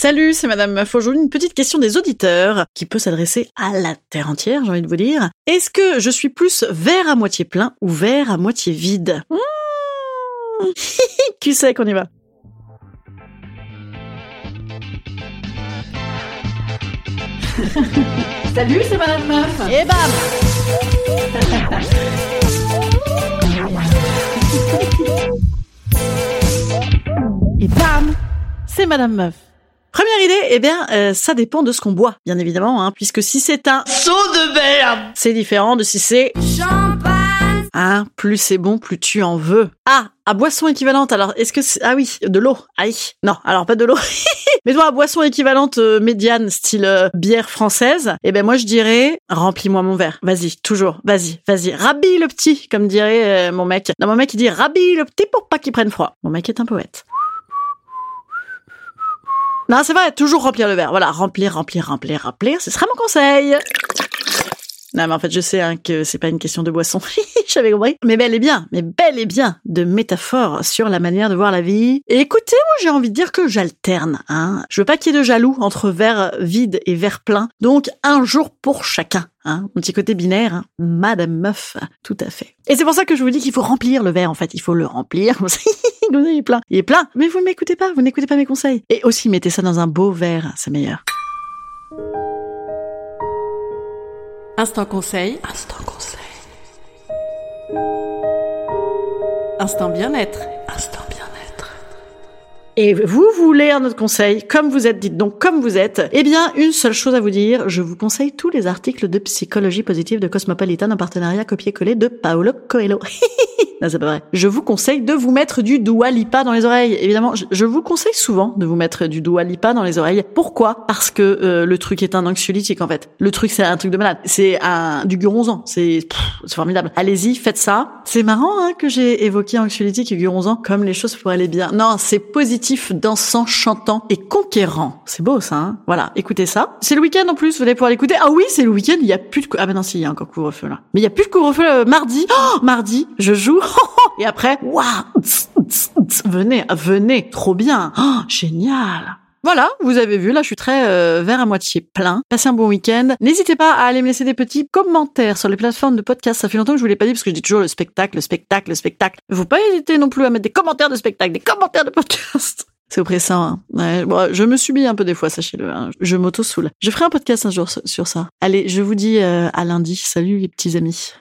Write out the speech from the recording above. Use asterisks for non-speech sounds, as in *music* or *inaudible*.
Salut, c'est Madame Meuf. Aujourd'hui, une petite question des auditeurs qui peut s'adresser à la terre entière, j'ai envie de vous dire. Est-ce que je suis plus verre à moitié plein ou verre à moitié vide? Mmh. *laughs* Qui sait qu'on y va? *laughs* Salut, c'est Madame Meuf. Et bam Et bam C'est Madame Meuf. Première idée, eh bien, euh, ça dépend de ce qu'on boit, bien évidemment, hein, puisque si c'est un saut de merde, c'est différent de si c'est champagne. Hein, plus c'est bon, plus tu en veux. Ah, à boisson équivalente, alors est-ce que c'est... Ah oui, de l'eau. Aïe. Non, alors pas de l'eau. *laughs* Mais toi, à boisson équivalente euh, médiane, style euh, bière française, eh ben moi je dirais, remplis-moi mon verre. Vas-y, toujours, vas-y, vas-y. Rabille le petit, comme dirait mon mec. Non, mon mec il dit rabille le petit pour pas qu'il prenne froid. Mon mec est un poète. Non, c'est vrai, toujours remplir le verre. Voilà, remplir, remplir, remplir, remplir. Ce sera mon conseil. Non, mais en fait, je sais hein, que c'est pas une question de boisson. *laughs* J'avais compris. Mais bel et bien, mais bel et bien de métaphores sur la manière de voir la vie. Et écoutez, moi, j'ai envie de dire que j'alterne. Hein. Je veux pas qu'il y ait de jaloux entre verre vide et verre plein. Donc, un jour pour chacun. Hein. Mon petit côté binaire, hein. Madame Meuf, tout à fait. Et c'est pour ça que je vous dis qu'il faut remplir le verre, en fait. Il faut le remplir. *laughs* il est plein. Il est plein. Mais vous ne m'écoutez pas, vous n'écoutez pas mes conseils. Et aussi, mettez ça dans un beau verre, c'est meilleur. Instant conseil. Instant conseil. Instant bien-être. Instant bien-être. Et vous voulez un autre conseil, comme vous êtes, dites donc comme vous êtes, eh bien, une seule chose à vous dire, je vous conseille tous les articles de psychologie positive de Cosmopolitan en partenariat copier-coller de Paolo Coelho. *laughs* Non, c'est pas vrai. Je vous conseille de vous mettre du Dua Lipa dans les oreilles. Évidemment, je, vous conseille souvent de vous mettre du Dua Lipa dans les oreilles. Pourquoi? Parce que euh, le truc est un anxiolytique en fait. Le truc c'est un truc de malade. C'est un du guronzan. C'est c'est formidable. Allez-y, faites ça. C'est marrant hein, que j'ai évoqué anxiolytique et guronzan comme les choses pourraient aller bien. Non, c'est positif, dansant, chantant et conquérant. C'est beau ça. Hein voilà, écoutez ça. C'est le week-end en plus. Vous allez pouvoir l'écouter. Ah oui, c'est le week-end. Il y a plus de ah ben non, si y a encore couvre-feu là. Mais il y a plus de couvre-feu euh, mardi. Oh, mardi, je joue *laughs* et après, waouh, venez, venez, trop bien, oh, génial. Voilà, vous avez vu, là je suis très euh, vert à moitié plein. Passez un bon week-end. N'hésitez pas à aller me laisser des petits commentaires sur les plateformes de podcast. Ça fait longtemps que je vous l'ai pas dit parce que je dis toujours le spectacle, le spectacle, le spectacle. Faut pas hésiter non plus à mettre des commentaires de spectacle, des commentaires de podcast. *laughs* C'est oppressant. Hein. Je me subis un peu des fois, sachez-le. Hein. Je m'auto-soule. Je ferai un podcast un jour sur ça. Allez, je vous dis euh, à lundi. Salut les petits amis.